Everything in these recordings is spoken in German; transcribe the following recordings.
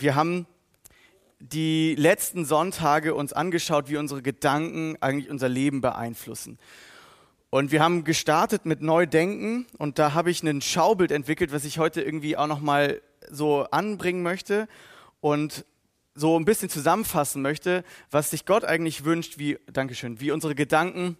wir haben die letzten Sonntage uns angeschaut, wie unsere Gedanken eigentlich unser Leben beeinflussen. Und wir haben gestartet mit Neudenken und da habe ich ein Schaubild entwickelt, was ich heute irgendwie auch noch mal so anbringen möchte und so ein bisschen zusammenfassen möchte, was sich Gott eigentlich wünscht, wie Dankeschön, wie unsere Gedanken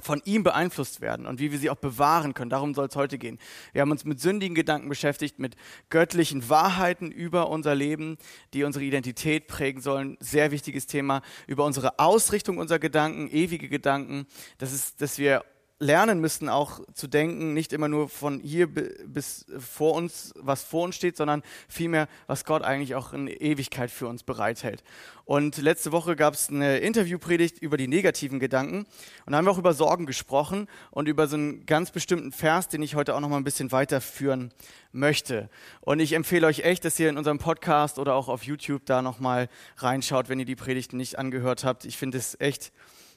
von ihm beeinflusst werden und wie wir sie auch bewahren können. Darum soll es heute gehen. Wir haben uns mit sündigen Gedanken beschäftigt, mit göttlichen Wahrheiten über unser Leben, die unsere Identität prägen sollen. Sehr wichtiges Thema. Über unsere Ausrichtung unserer Gedanken, ewige Gedanken. Das ist, dass wir lernen müssen, auch zu denken, nicht immer nur von hier bis vor uns, was vor uns steht, sondern vielmehr, was Gott eigentlich auch in Ewigkeit für uns bereithält. Und letzte Woche gab es eine Interviewpredigt über die negativen Gedanken und da haben wir auch über Sorgen gesprochen und über so einen ganz bestimmten Vers, den ich heute auch noch mal ein bisschen weiterführen möchte. Und ich empfehle euch echt, dass ihr in unserem Podcast oder auch auf YouTube da noch mal reinschaut, wenn ihr die Predigten nicht angehört habt. Ich finde es echt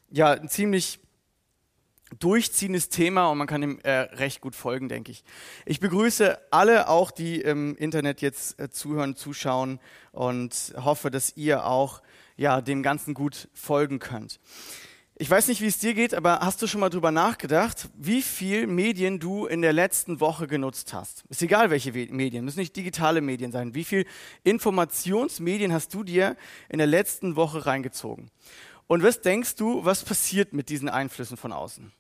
ja ein ziemlich durchziehendes Thema und man kann ihm äh, recht gut folgen, denke ich. Ich begrüße alle auch, die im Internet jetzt äh, zuhören, zuschauen und hoffe, dass ihr auch ja, dem Ganzen gut folgen könnt. Ich weiß nicht, wie es dir geht, aber hast du schon mal drüber nachgedacht, wie viel Medien du in der letzten Woche genutzt hast? Ist egal, welche Medien, müssen nicht digitale Medien sein. Wie viel Informationsmedien hast du dir in der letzten Woche reingezogen? Und was denkst du, was passiert mit diesen Einflüssen von außen?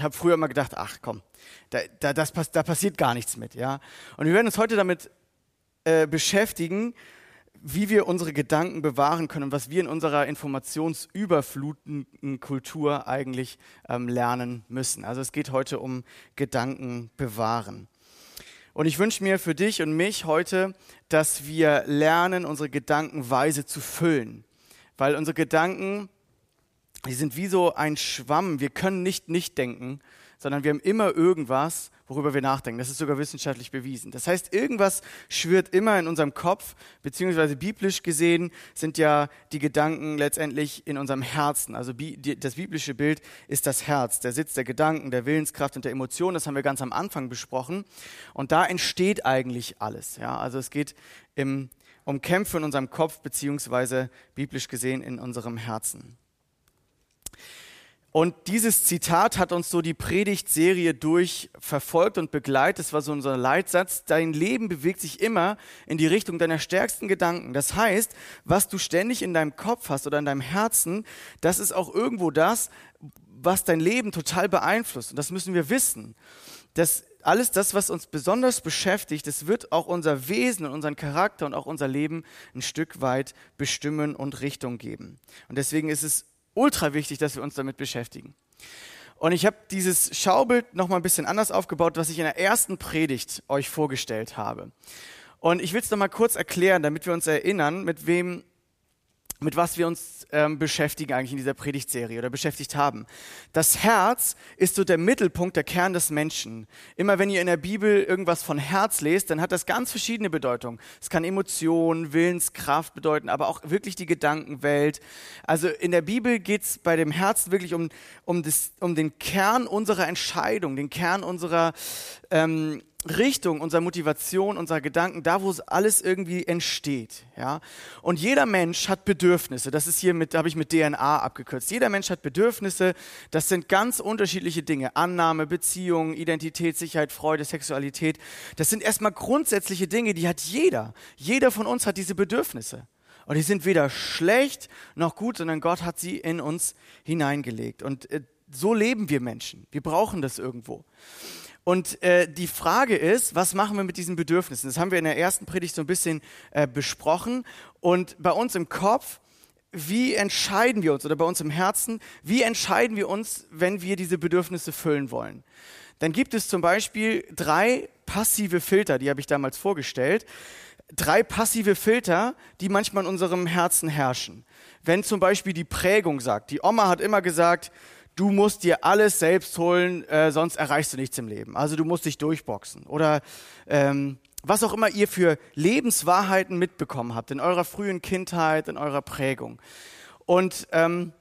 Habe früher immer gedacht, ach komm, da, da, das, da passiert gar nichts mit. Ja? Und wir werden uns heute damit äh, beschäftigen, wie wir unsere Gedanken bewahren können und was wir in unserer informationsüberflutenden Kultur eigentlich ähm, lernen müssen. Also es geht heute um Gedanken bewahren. Und ich wünsche mir für dich und mich heute, dass wir lernen, unsere Gedanken weise zu füllen. Weil unsere Gedanken die sind wie so ein Schwamm. Wir können nicht nicht denken, sondern wir haben immer irgendwas, worüber wir nachdenken. Das ist sogar wissenschaftlich bewiesen. Das heißt, irgendwas schwirrt immer in unserem Kopf, beziehungsweise biblisch gesehen sind ja die Gedanken letztendlich in unserem Herzen. Also das biblische Bild ist das Herz, der Sitz der Gedanken, der Willenskraft und der Emotionen. Das haben wir ganz am Anfang besprochen. Und da entsteht eigentlich alles. Ja, also es geht im, um Kämpfe in unserem Kopf, beziehungsweise biblisch gesehen in unserem Herzen. Und dieses Zitat hat uns so die Predigtserie durch verfolgt und begleitet. Das war so unser Leitsatz. Dein Leben bewegt sich immer in die Richtung deiner stärksten Gedanken. Das heißt, was du ständig in deinem Kopf hast oder in deinem Herzen, das ist auch irgendwo das, was dein Leben total beeinflusst. Und das müssen wir wissen. Das, alles das, was uns besonders beschäftigt, das wird auch unser Wesen und unseren Charakter und auch unser Leben ein Stück weit bestimmen und Richtung geben. Und deswegen ist es ultra wichtig, dass wir uns damit beschäftigen. Und ich habe dieses Schaubild noch mal ein bisschen anders aufgebaut, was ich in der ersten Predigt euch vorgestellt habe. Und ich will es noch mal kurz erklären, damit wir uns erinnern, mit wem mit was wir uns ähm, beschäftigen eigentlich in dieser Predigtserie oder beschäftigt haben. Das Herz ist so der Mittelpunkt, der Kern des Menschen. Immer wenn ihr in der Bibel irgendwas von Herz lest, dann hat das ganz verschiedene Bedeutungen. Es kann Emotion, Willenskraft bedeuten, aber auch wirklich die Gedankenwelt. Also in der Bibel geht es bei dem Herzen wirklich um, um, das, um den Kern unserer Entscheidung, den Kern unserer ähm, Richtung, unserer Motivation, unserer Gedanken, da wo es alles irgendwie entsteht, ja. Und jeder Mensch hat Bedürfnisse. Das ist hier mit, habe ich mit DNA abgekürzt. Jeder Mensch hat Bedürfnisse. Das sind ganz unterschiedliche Dinge. Annahme, Beziehung, Identität, Sicherheit, Freude, Sexualität. Das sind erstmal grundsätzliche Dinge, die hat jeder. Jeder von uns hat diese Bedürfnisse. Und die sind weder schlecht noch gut, sondern Gott hat sie in uns hineingelegt. Und äh, so leben wir Menschen. Wir brauchen das irgendwo. Und äh, die Frage ist, was machen wir mit diesen Bedürfnissen? Das haben wir in der ersten Predigt so ein bisschen äh, besprochen. Und bei uns im Kopf, wie entscheiden wir uns oder bei uns im Herzen, wie entscheiden wir uns, wenn wir diese Bedürfnisse füllen wollen? Dann gibt es zum Beispiel drei passive Filter, die habe ich damals vorgestellt. Drei passive Filter, die manchmal in unserem Herzen herrschen. Wenn zum Beispiel die Prägung sagt, die Oma hat immer gesagt, du musst dir alles selbst holen, äh, sonst erreichst du nichts im Leben. Also du musst dich durchboxen. Oder ähm, was auch immer ihr für Lebenswahrheiten mitbekommen habt in eurer frühen Kindheit, in eurer Prägung. Und ähm,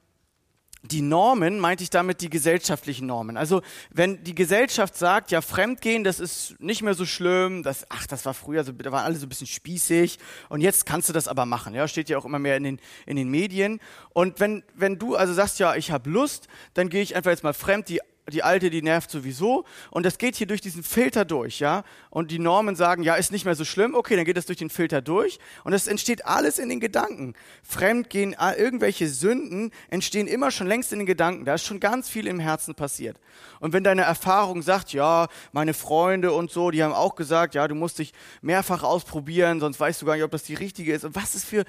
die Normen meinte ich damit die gesellschaftlichen Normen. Also wenn die Gesellschaft sagt, ja, Fremdgehen, das ist nicht mehr so schlimm, das, ach, das war früher, so, da waren alle so ein bisschen spießig und jetzt kannst du das aber machen. Ja, steht ja auch immer mehr in den, in den Medien. Und wenn, wenn du also sagst, ja, ich habe Lust, dann gehe ich einfach jetzt mal fremd, die die alte, die nervt sowieso. Und das geht hier durch diesen Filter durch, ja. Und die Normen sagen, ja, ist nicht mehr so schlimm. Okay, dann geht das durch den Filter durch. Und es entsteht alles in den Gedanken. Fremdgehen, irgendwelche Sünden entstehen immer schon längst in den Gedanken. Da ist schon ganz viel im Herzen passiert. Und wenn deine Erfahrung sagt, ja, meine Freunde und so, die haben auch gesagt, ja, du musst dich mehrfach ausprobieren, sonst weißt du gar nicht, ob das die richtige ist. Und was ist für,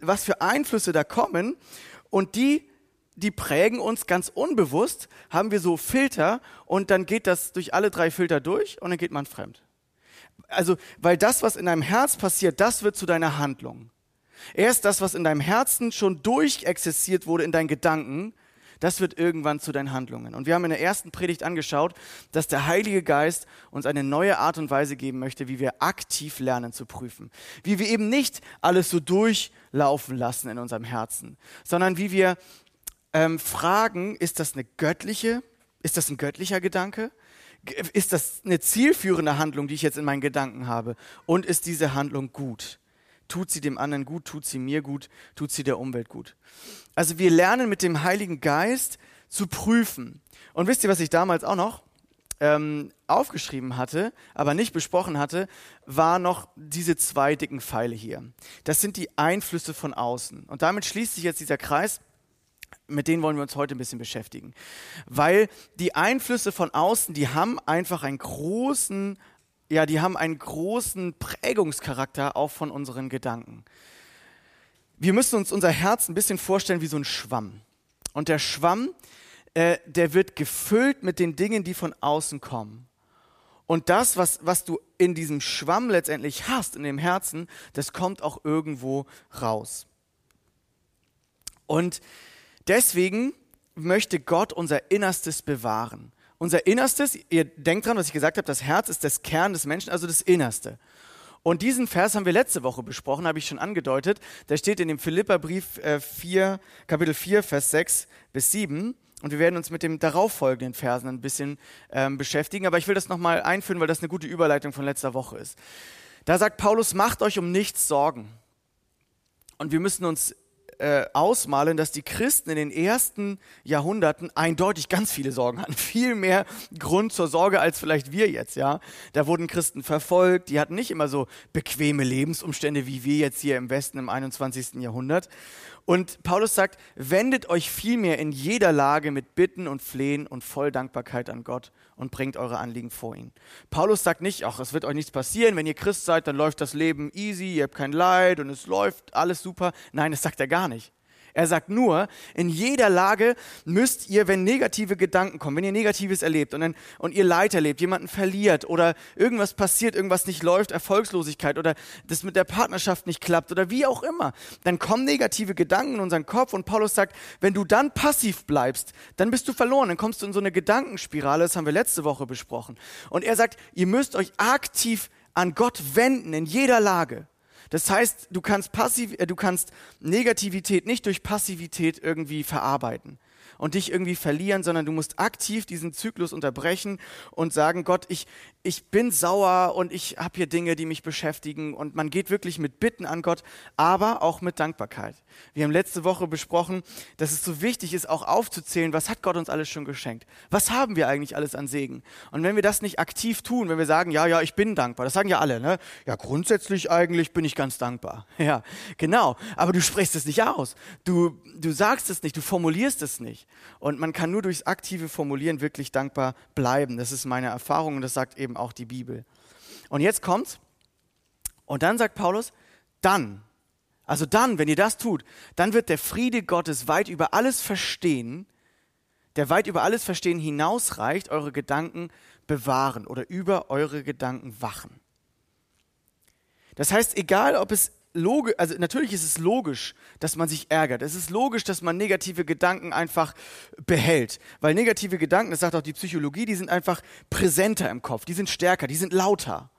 was für Einflüsse da kommen. Und die die prägen uns ganz unbewusst, haben wir so Filter und dann geht das durch alle drei Filter durch und dann geht man fremd. Also, weil das, was in deinem Herz passiert, das wird zu deiner Handlung. Erst das, was in deinem Herzen schon durchexerziert wurde in deinen Gedanken, das wird irgendwann zu deinen Handlungen. Und wir haben in der ersten Predigt angeschaut, dass der Heilige Geist uns eine neue Art und Weise geben möchte, wie wir aktiv lernen zu prüfen. Wie wir eben nicht alles so durchlaufen lassen in unserem Herzen, sondern wie wir ähm, fragen, ist das eine göttliche, ist das ein göttlicher Gedanke? Ist das eine zielführende Handlung, die ich jetzt in meinen Gedanken habe? Und ist diese Handlung gut? Tut sie dem anderen gut? Tut sie mir gut? Tut sie der Umwelt gut? Also wir lernen mit dem Heiligen Geist zu prüfen. Und wisst ihr, was ich damals auch noch ähm, aufgeschrieben hatte, aber nicht besprochen hatte, war noch diese zwei dicken Pfeile hier. Das sind die Einflüsse von außen. Und damit schließt sich jetzt dieser Kreis mit denen wollen wir uns heute ein bisschen beschäftigen. Weil die Einflüsse von außen, die haben einfach einen großen, ja, die haben einen großen Prägungscharakter auch von unseren Gedanken. Wir müssen uns unser Herz ein bisschen vorstellen wie so ein Schwamm. Und der Schwamm, äh, der wird gefüllt mit den Dingen, die von außen kommen. Und das, was, was du in diesem Schwamm letztendlich hast, in dem Herzen, das kommt auch irgendwo raus. Und Deswegen möchte Gott unser Innerstes bewahren. Unser Innerstes, ihr denkt dran, was ich gesagt habe, das Herz ist das Kern des Menschen, also das Innerste. Und diesen Vers haben wir letzte Woche besprochen, habe ich schon angedeutet. Der steht in dem Philipperbrief 4, äh, Kapitel 4, Vers 6 bis 7. Und wir werden uns mit dem darauffolgenden Versen ein bisschen ähm, beschäftigen. Aber ich will das nochmal einführen, weil das eine gute Überleitung von letzter Woche ist. Da sagt Paulus, macht euch um nichts Sorgen. Und wir müssen uns äh, ausmalen, dass die Christen in den ersten Jahrhunderten eindeutig ganz viele Sorgen hatten. Viel mehr Grund zur Sorge als vielleicht wir jetzt, ja. Da wurden Christen verfolgt, die hatten nicht immer so bequeme Lebensumstände wie wir jetzt hier im Westen im 21. Jahrhundert. Und Paulus sagt, wendet euch vielmehr in jeder Lage mit Bitten und Flehen und voll Dankbarkeit an Gott und bringt eure Anliegen vor ihn. Paulus sagt nicht, ach, es wird euch nichts passieren, wenn ihr Christ seid, dann läuft das Leben easy, ihr habt kein Leid und es läuft alles super. Nein, das sagt er gar nicht. Er sagt nur, in jeder Lage müsst ihr, wenn negative Gedanken kommen, wenn ihr Negatives erlebt und, dann, und ihr Leid erlebt, jemanden verliert oder irgendwas passiert, irgendwas nicht läuft, Erfolgslosigkeit oder das mit der Partnerschaft nicht klappt oder wie auch immer, dann kommen negative Gedanken in unseren Kopf und Paulus sagt, wenn du dann passiv bleibst, dann bist du verloren, dann kommst du in so eine Gedankenspirale, das haben wir letzte Woche besprochen. Und er sagt, ihr müsst euch aktiv an Gott wenden in jeder Lage. Das heißt, du kannst, passiv, äh, du kannst Negativität nicht durch Passivität irgendwie verarbeiten und dich irgendwie verlieren, sondern du musst aktiv diesen Zyklus unterbrechen und sagen, Gott, ich, ich bin sauer und ich habe hier Dinge, die mich beschäftigen und man geht wirklich mit Bitten an Gott, aber auch mit Dankbarkeit. Wir haben letzte Woche besprochen, dass es so wichtig ist, auch aufzuzählen, was hat Gott uns alles schon geschenkt? Was haben wir eigentlich alles an Segen? Und wenn wir das nicht aktiv tun, wenn wir sagen, ja, ja, ich bin dankbar, das sagen ja alle, ne? Ja, grundsätzlich eigentlich bin ich ganz dankbar. Ja, genau. Aber du sprichst es nicht aus. Du, du sagst es nicht, du formulierst es nicht. Und man kann nur durchs aktive Formulieren wirklich dankbar bleiben. Das ist meine Erfahrung und das sagt eben auch die Bibel. Und jetzt kommt's. Und dann sagt Paulus, dann, also dann, wenn ihr das tut, dann wird der Friede Gottes weit über alles Verstehen, der weit über alles Verstehen hinausreicht, eure Gedanken bewahren oder über eure Gedanken wachen. Das heißt, egal ob es logisch, also natürlich ist es logisch, dass man sich ärgert. Es ist logisch, dass man negative Gedanken einfach behält. Weil negative Gedanken, das sagt auch die Psychologie, die sind einfach präsenter im Kopf, die sind stärker, die sind lauter.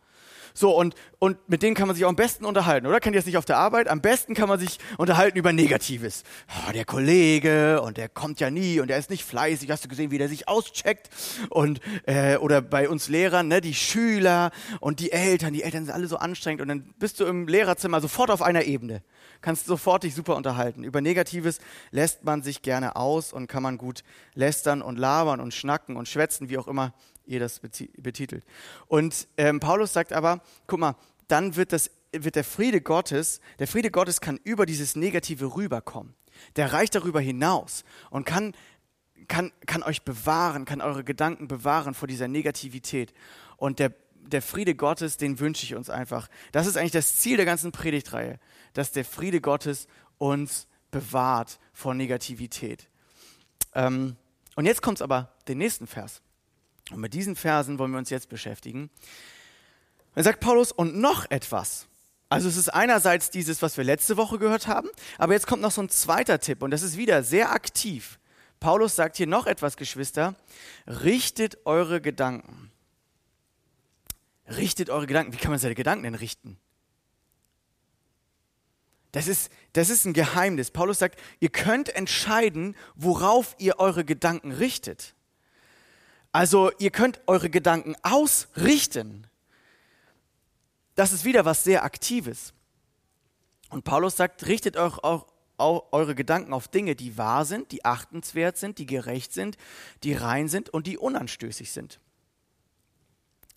So, und, und mit denen kann man sich auch am besten unterhalten, oder? Kennt ihr das nicht auf der Arbeit? Am besten kann man sich unterhalten über Negatives. Oh, der Kollege, und der kommt ja nie, und der ist nicht fleißig. Hast du gesehen, wie der sich auscheckt? Und, äh, oder bei uns Lehrern, ne, die Schüler und die Eltern. Die Eltern sind alle so anstrengend. Und dann bist du im Lehrerzimmer sofort auf einer Ebene. Kannst sofort dich super unterhalten. Über Negatives lässt man sich gerne aus und kann man gut lästern und labern und schnacken und schwätzen, wie auch immer ihr das betitelt. Und ähm, Paulus sagt aber, guck mal, dann wird, das, wird der Friede Gottes, der Friede Gottes kann über dieses Negative rüberkommen. Der reicht darüber hinaus und kann, kann, kann euch bewahren, kann eure Gedanken bewahren vor dieser Negativität. Und der, der Friede Gottes, den wünsche ich uns einfach. Das ist eigentlich das Ziel der ganzen Predigtreihe, dass der Friede Gottes uns bewahrt vor Negativität. Ähm, und jetzt kommt es aber den nächsten Vers. Und mit diesen Versen wollen wir uns jetzt beschäftigen. Dann sagt Paulus, und noch etwas. Also es ist einerseits dieses, was wir letzte Woche gehört haben, aber jetzt kommt noch so ein zweiter Tipp und das ist wieder sehr aktiv. Paulus sagt hier noch etwas, Geschwister, richtet eure Gedanken. Richtet eure Gedanken. Wie kann man seine Gedanken denn richten? Das ist, das ist ein Geheimnis. Paulus sagt, ihr könnt entscheiden, worauf ihr eure Gedanken richtet. Also ihr könnt eure Gedanken ausrichten. Das ist wieder was sehr Aktives. Und Paulus sagt, richtet euch auch, eure Gedanken auf Dinge, die wahr sind, die achtenswert sind, die gerecht sind, die rein sind und die unanstößig sind.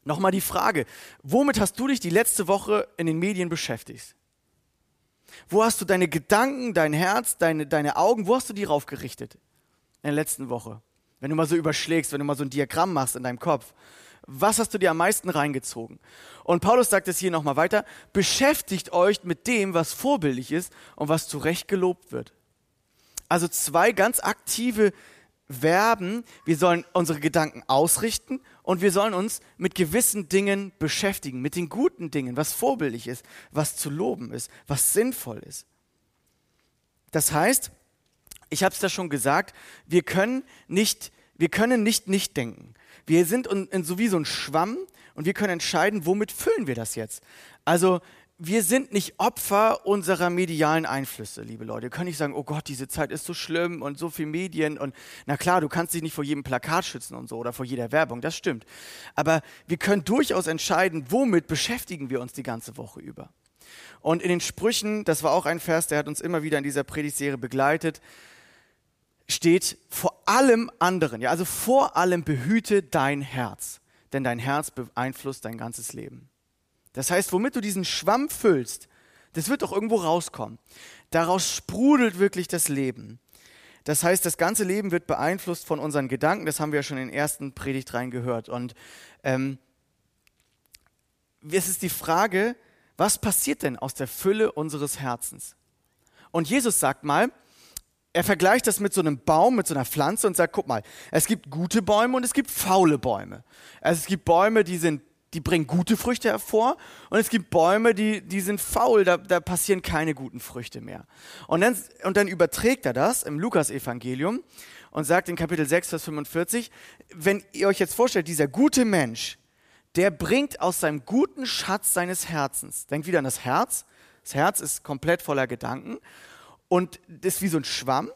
Nochmal die Frage, womit hast du dich die letzte Woche in den Medien beschäftigt? Wo hast du deine Gedanken, dein Herz, deine, deine Augen, wo hast du die raufgerichtet in der letzten Woche? Wenn du mal so überschlägst, wenn du mal so ein Diagramm machst in deinem Kopf, was hast du dir am meisten reingezogen? Und Paulus sagt es hier nochmal weiter, beschäftigt euch mit dem, was vorbildlich ist und was zu Recht gelobt wird. Also zwei ganz aktive Verben. Wir sollen unsere Gedanken ausrichten und wir sollen uns mit gewissen Dingen beschäftigen, mit den guten Dingen, was vorbildlich ist, was zu loben ist, was sinnvoll ist. Das heißt, ich habe es da schon gesagt, wir können nicht, wir können nicht nicht denken. Wir sind in, in, so wie so ein Schwamm und wir können entscheiden, womit füllen wir das jetzt. Also wir sind nicht Opfer unserer medialen Einflüsse, liebe Leute. Wir können nicht sagen, oh Gott, diese Zeit ist so schlimm und so viel Medien und na klar, du kannst dich nicht vor jedem Plakat schützen und so oder vor jeder Werbung, das stimmt. Aber wir können durchaus entscheiden, womit beschäftigen wir uns die ganze Woche über. Und in den Sprüchen, das war auch ein Vers, der hat uns immer wieder in dieser Predigtserie begleitet, steht vor allem anderen, ja, also vor allem behüte dein Herz, denn dein Herz beeinflusst dein ganzes Leben. Das heißt, womit du diesen Schwamm füllst, das wird doch irgendwo rauskommen. Daraus sprudelt wirklich das Leben. Das heißt, das ganze Leben wird beeinflusst von unseren Gedanken. Das haben wir ja schon in den ersten Predigt rein gehört. Und ähm, es ist die Frage, was passiert denn aus der Fülle unseres Herzens? Und Jesus sagt mal, er vergleicht das mit so einem Baum, mit so einer Pflanze und sagt, guck mal, es gibt gute Bäume und es gibt faule Bäume. Also es gibt Bäume, die sind die bringen gute Früchte hervor und es gibt Bäume, die, die sind faul, da, da passieren keine guten Früchte mehr. Und dann, und dann überträgt er das im Lukas-Evangelium und sagt in Kapitel 6, Vers 45, wenn ihr euch jetzt vorstellt, dieser gute Mensch, der bringt aus seinem guten Schatz seines Herzens, denkt wieder an das Herz, das Herz ist komplett voller Gedanken und das ist wie so ein Schwamm.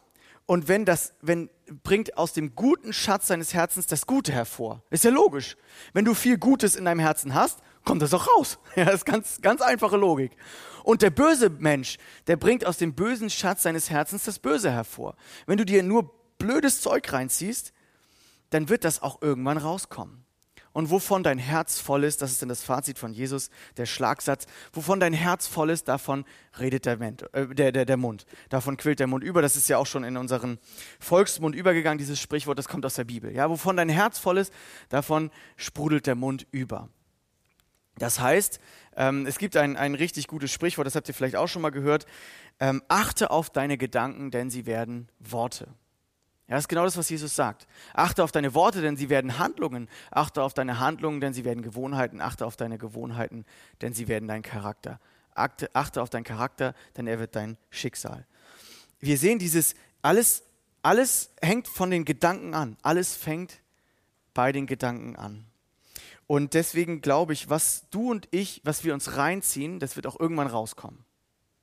Und wenn das, wenn, bringt aus dem guten Schatz seines Herzens das Gute hervor. Ist ja logisch. Wenn du viel Gutes in deinem Herzen hast, kommt das auch raus. Ja, das ist ganz, ganz einfache Logik. Und der böse Mensch, der bringt aus dem bösen Schatz seines Herzens das Böse hervor. Wenn du dir nur blödes Zeug reinziehst, dann wird das auch irgendwann rauskommen und wovon dein Herz voll ist, das ist dann das Fazit von Jesus, der Schlagsatz, wovon dein Herz voll ist, davon redet der, Mund, äh, der, der, der Mund, davon quillt der Mund über. Das ist ja auch schon in unseren Volksmund übergegangen, dieses Sprichwort, das kommt aus der Bibel. Ja, wovon dein Herz voll ist, davon sprudelt der Mund über. Das heißt, ähm, es gibt ein, ein richtig gutes Sprichwort, das habt ihr vielleicht auch schon mal gehört, ähm, achte auf deine Gedanken, denn sie werden Worte. Ja, das ist genau das, was Jesus sagt. Achte auf deine Worte, denn sie werden Handlungen. Achte auf deine Handlungen, denn sie werden Gewohnheiten. Achte auf deine Gewohnheiten, denn sie werden dein Charakter. Achte, achte auf deinen Charakter, denn er wird dein Schicksal. Wir sehen dieses, alles, alles hängt von den Gedanken an. Alles fängt bei den Gedanken an. Und deswegen glaube ich, was du und ich, was wir uns reinziehen, das wird auch irgendwann rauskommen.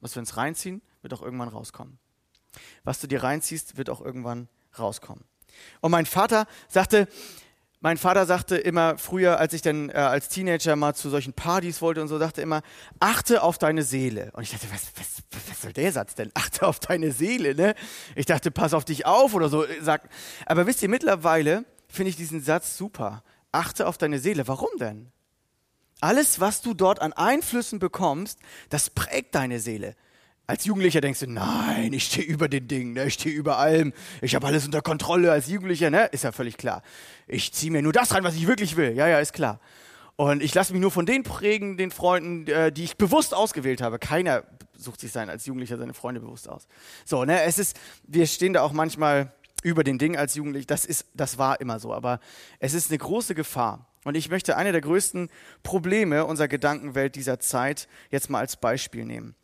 Was wir uns reinziehen, wird auch irgendwann rauskommen. Was du dir reinziehst, wird auch irgendwann rauskommen. Und mein Vater sagte, mein Vater sagte immer früher, als ich dann äh, als Teenager mal zu solchen Partys wollte und so, sagte immer, achte auf deine Seele. Und ich dachte, was, was, was soll der Satz denn? Achte auf deine Seele, ne? Ich dachte, pass auf dich auf oder so. Sag. Aber wisst ihr, mittlerweile finde ich diesen Satz super. Achte auf deine Seele. Warum denn? Alles, was du dort an Einflüssen bekommst, das prägt deine Seele. Als Jugendlicher denkst du, nein, ich stehe über den Dingen, ne? ich stehe über allem, ich habe alles unter Kontrolle als Jugendlicher, ne? ist ja völlig klar. Ich ziehe mir nur das rein, was ich wirklich will, ja, ja, ist klar. Und ich lasse mich nur von den prägen, den Freunden, äh, die ich bewusst ausgewählt habe. Keiner sucht sich sein als Jugendlicher seine Freunde bewusst aus. So, ne, es ist, wir stehen da auch manchmal über den Dingen als Jugendlich. Das ist, das war immer so. Aber es ist eine große Gefahr. Und ich möchte eine der größten Probleme unserer Gedankenwelt dieser Zeit jetzt mal als Beispiel nehmen.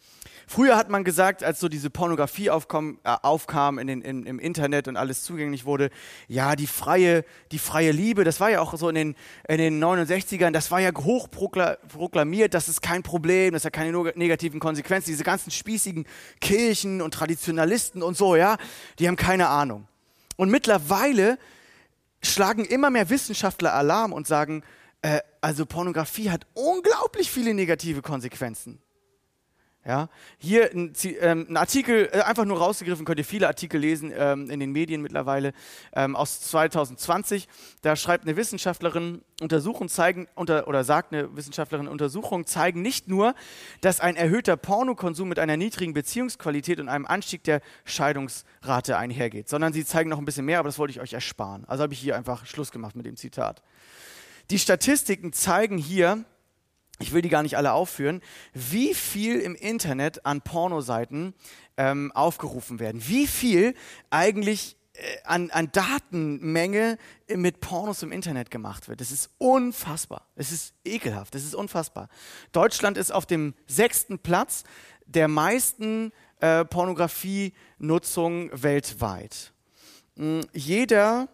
Früher hat man gesagt, als so diese Pornografie aufkam, äh, aufkam in den, in, im Internet und alles zugänglich wurde, ja, die freie, die freie Liebe, das war ja auch so in den, in den 69ern, das war ja hochproklamiert, das ist kein Problem, das hat keine negativen Konsequenzen. Diese ganzen spießigen Kirchen und Traditionalisten und so, ja, die haben keine Ahnung. Und mittlerweile schlagen immer mehr Wissenschaftler Alarm und sagen, äh, also Pornografie hat unglaublich viele negative Konsequenzen. Ja, hier ein, ähm, ein, Artikel, äh, einfach nur rausgegriffen, könnt ihr viele Artikel lesen ähm, in den Medien mittlerweile, ähm, aus 2020. Da schreibt eine Wissenschaftlerin, Untersuchungen zeigen, unter, oder sagt eine Wissenschaftlerin, Untersuchungen zeigen nicht nur, dass ein erhöhter Pornokonsum mit einer niedrigen Beziehungsqualität und einem Anstieg der Scheidungsrate einhergeht, sondern sie zeigen noch ein bisschen mehr, aber das wollte ich euch ersparen. Also habe ich hier einfach Schluss gemacht mit dem Zitat. Die Statistiken zeigen hier, ich will die gar nicht alle aufführen, wie viel im Internet an Pornoseiten ähm, aufgerufen werden. Wie viel eigentlich äh, an, an Datenmenge mit Pornos im Internet gemacht wird. Das ist unfassbar. Es ist ekelhaft. Das ist unfassbar. Deutschland ist auf dem sechsten Platz der meisten äh, Pornografie-Nutzung weltweit. Mm, jeder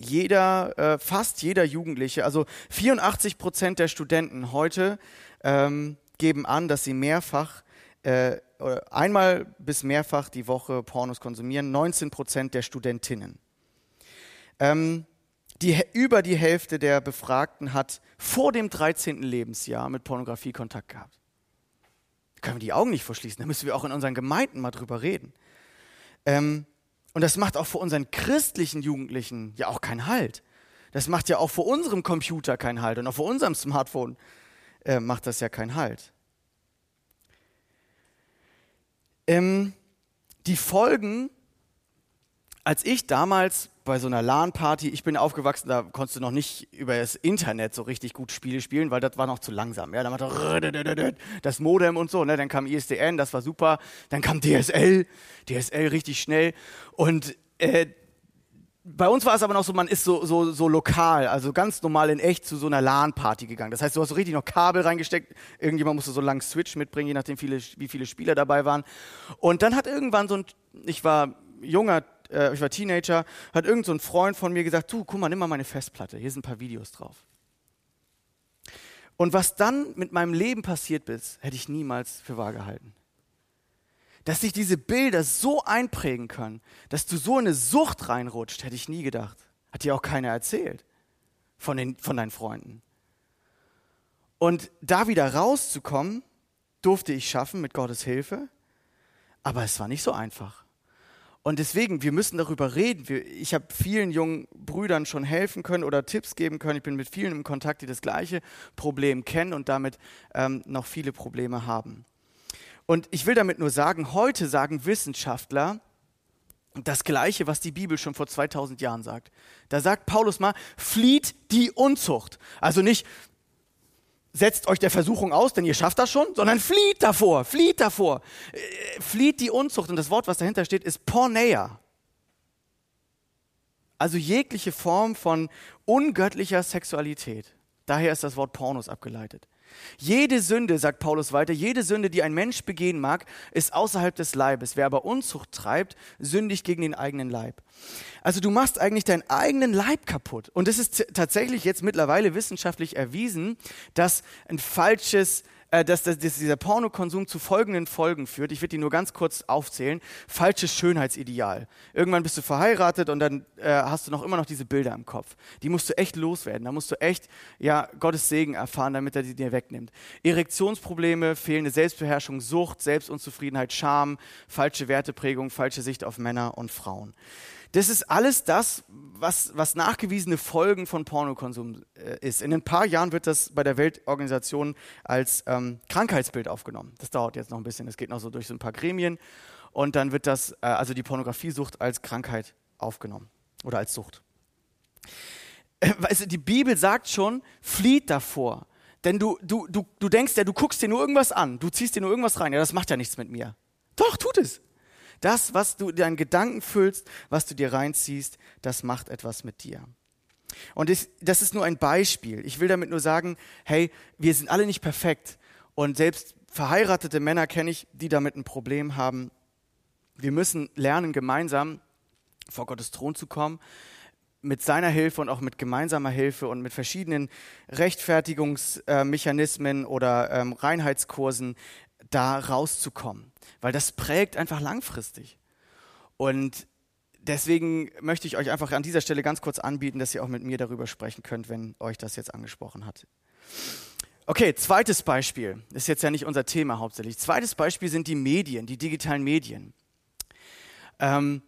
jeder, äh, fast jeder Jugendliche, also 84 Prozent der Studenten heute ähm, geben an, dass sie mehrfach, äh, einmal bis mehrfach die Woche Pornos konsumieren. 19 Prozent der Studentinnen. Ähm, die, über die Hälfte der Befragten hat vor dem 13. Lebensjahr mit Pornografie Kontakt gehabt. Da können wir die Augen nicht verschließen. Da müssen wir auch in unseren Gemeinden mal drüber reden. Ähm, und das macht auch für unseren christlichen Jugendlichen ja auch keinen Halt. Das macht ja auch vor unserem Computer keinen Halt und auch vor unserem Smartphone äh, macht das ja keinen Halt. Ähm, die Folgen, als ich damals bei so einer LAN-Party, ich bin aufgewachsen, da konntest du noch nicht über das Internet so richtig gut Spiele spielen, weil das war noch zu langsam. Ja, dann war das Modem und so, ne? dann kam ISDN, das war super, dann kam DSL, DSL richtig schnell und äh, bei uns war es aber noch so, man ist so, so, so lokal, also ganz normal in echt zu so einer LAN-Party gegangen. Das heißt, du hast so richtig noch Kabel reingesteckt, irgendjemand musste so einen langen Switch mitbringen, je nachdem, viele, wie viele Spieler dabei waren. Und dann hat irgendwann so ein, ich war junger äh, ich war Teenager, hat irgend so ein Freund von mir gesagt, du, guck mal, nimm mal meine Festplatte, hier sind ein paar Videos drauf. Und was dann mit meinem Leben passiert ist, hätte ich niemals für wahr gehalten. Dass sich diese Bilder so einprägen können, dass du so in eine Sucht reinrutscht, hätte ich nie gedacht. Hat dir auch keiner erzählt von, den, von deinen Freunden. Und da wieder rauszukommen, durfte ich schaffen mit Gottes Hilfe, aber es war nicht so einfach. Und deswegen, wir müssen darüber reden. ich habe vielen jungen Brüdern schon helfen können oder Tipps geben können. Ich bin mit vielen im Kontakt, die das gleiche Problem kennen und damit ähm, noch viele Probleme haben. Und ich will damit nur sagen, heute sagen Wissenschaftler das Gleiche, was die Bibel schon vor 2000 Jahren sagt. Da sagt Paulus mal, flieht die Unzucht. Also nicht, setzt euch der Versuchung aus, denn ihr schafft das schon, sondern flieht davor, flieht davor. Äh, flieht die Unzucht. Und das Wort, was dahinter steht, ist Porneia. Also jegliche Form von ungöttlicher Sexualität. Daher ist das Wort Pornos abgeleitet. Jede Sünde, sagt Paulus weiter, jede Sünde, die ein Mensch begehen mag, ist außerhalb des Leibes. Wer aber Unzucht treibt, sündigt gegen den eigenen Leib. Also du machst eigentlich deinen eigenen Leib kaputt. Und es ist tatsächlich jetzt mittlerweile wissenschaftlich erwiesen, dass ein falsches äh, dass, dass, dass dieser Pornokonsum zu folgenden Folgen führt. Ich werde die nur ganz kurz aufzählen. Falsches Schönheitsideal. Irgendwann bist du verheiratet und dann äh, hast du noch immer noch diese Bilder im Kopf. Die musst du echt loswerden. Da musst du echt ja, Gottes Segen erfahren, damit er die dir wegnimmt. Erektionsprobleme, fehlende Selbstbeherrschung, Sucht, Selbstunzufriedenheit, Scham, falsche Werteprägung, falsche Sicht auf Männer und Frauen. Das ist alles das, was, was nachgewiesene Folgen von Pornokonsum äh, ist. In ein paar Jahren wird das bei der Weltorganisation als ähm, Krankheitsbild aufgenommen. Das dauert jetzt noch ein bisschen. Das geht noch so durch so ein paar Gremien. Und dann wird das, äh, also die Pornografiesucht als Krankheit aufgenommen oder als Sucht. Äh, weißt du, die Bibel sagt schon, flieht davor. Denn du, du, du, du denkst ja, du guckst dir nur irgendwas an, du ziehst dir nur irgendwas rein. Ja, das macht ja nichts mit mir. Doch, tut es. Das, was du deinen Gedanken füllst, was du dir reinziehst, das macht etwas mit dir. Und das ist nur ein Beispiel. Ich will damit nur sagen, hey, wir sind alle nicht perfekt. Und selbst verheiratete Männer kenne ich, die damit ein Problem haben. Wir müssen lernen, gemeinsam vor Gottes Thron zu kommen, mit seiner Hilfe und auch mit gemeinsamer Hilfe und mit verschiedenen Rechtfertigungsmechanismen oder ähm, Reinheitskursen da rauszukommen, weil das prägt einfach langfristig. Und deswegen möchte ich euch einfach an dieser Stelle ganz kurz anbieten, dass ihr auch mit mir darüber sprechen könnt, wenn euch das jetzt angesprochen hat. Okay, zweites Beispiel. ist jetzt ja nicht unser Thema hauptsächlich. Zweites Beispiel sind die Medien, die digitalen Medien. Ähm,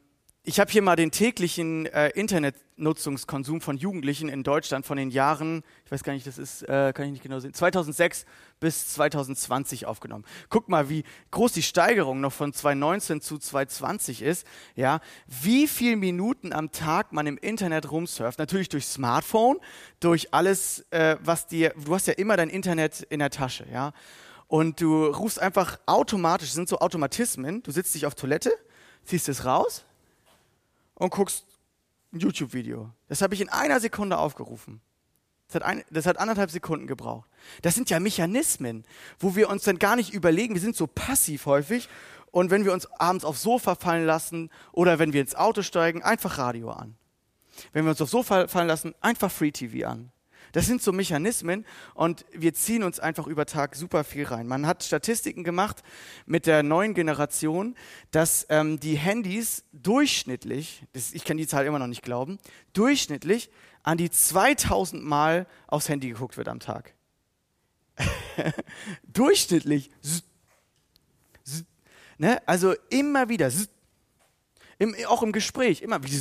ich habe hier mal den täglichen äh, Internetnutzungskonsum von Jugendlichen in Deutschland von den Jahren, ich weiß gar nicht, das ist, äh, kann ich nicht genau sehen, 2006 bis 2020 aufgenommen. Guck mal, wie groß die Steigerung noch von 2019 zu 2020 ist. Ja, wie viele Minuten am Tag man im Internet rumsurft. Natürlich durch Smartphone, durch alles, äh, was dir, du hast ja immer dein Internet in der Tasche, ja. Und du rufst einfach automatisch, das sind so Automatismen, du sitzt dich auf Toilette, ziehst es raus, und guckst ein YouTube-Video. Das habe ich in einer Sekunde aufgerufen. Das hat, ein, das hat anderthalb Sekunden gebraucht. Das sind ja Mechanismen, wo wir uns dann gar nicht überlegen, wir sind so passiv häufig und wenn wir uns abends aufs Sofa fallen lassen oder wenn wir ins Auto steigen, einfach Radio an. Wenn wir uns aufs Sofa fallen lassen, einfach Free TV an. Das sind so Mechanismen und wir ziehen uns einfach über Tag super viel rein. Man hat Statistiken gemacht mit der neuen Generation, dass ähm, die Handys durchschnittlich, das, ich kann die Zahl immer noch nicht glauben, durchschnittlich an die 2000 Mal aufs Handy geguckt wird am Tag. durchschnittlich. Ne? Also immer wieder. Im, auch im Gespräch, immer wieder.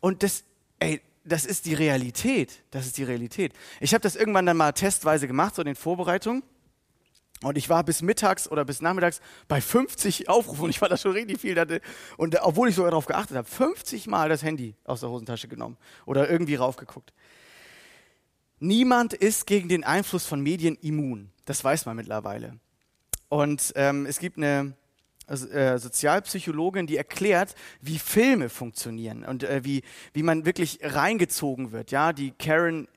Und das, ey, das ist die Realität. Das ist die Realität. Ich habe das irgendwann dann mal testweise gemacht, so in den Vorbereitungen. Und ich war bis mittags oder bis nachmittags bei 50 Aufrufen und ich war da schon richtig viel. Und obwohl ich sogar darauf geachtet habe, 50 Mal das Handy aus der Hosentasche genommen oder irgendwie raufgeguckt. Niemand ist gegen den Einfluss von Medien immun. Das weiß man mittlerweile. Und ähm, es gibt eine äh, Sozialpsychologin, die erklärt, wie Filme funktionieren und äh, wie, wie man wirklich reingezogen wird. Ja, die Karen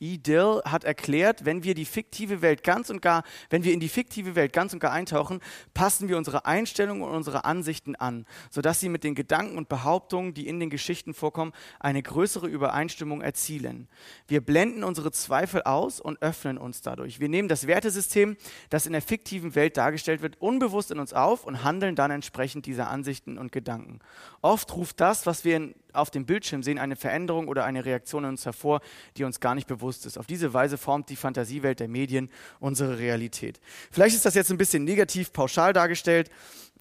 E. Dill hat erklärt, wenn wir die fiktive Welt ganz und gar, wenn wir in die fiktive Welt ganz und gar eintauchen, passen wir unsere Einstellungen und unsere Ansichten an, sodass sie mit den Gedanken und Behauptungen, die in den Geschichten vorkommen, eine größere Übereinstimmung erzielen. Wir blenden unsere Zweifel aus und öffnen uns dadurch. Wir nehmen das Wertesystem, das in der fiktiven Welt dargestellt wird, unbewusst in uns auf und handeln dann entsprechend dieser Ansichten und Gedanken. Oft ruft das, was wir auf dem Bildschirm sehen, eine Veränderung oder eine Reaktion in uns hervor, die uns gar nicht bewusst ist. Auf diese Weise formt die Fantasiewelt der Medien unsere Realität. Vielleicht ist das jetzt ein bisschen negativ pauschal dargestellt.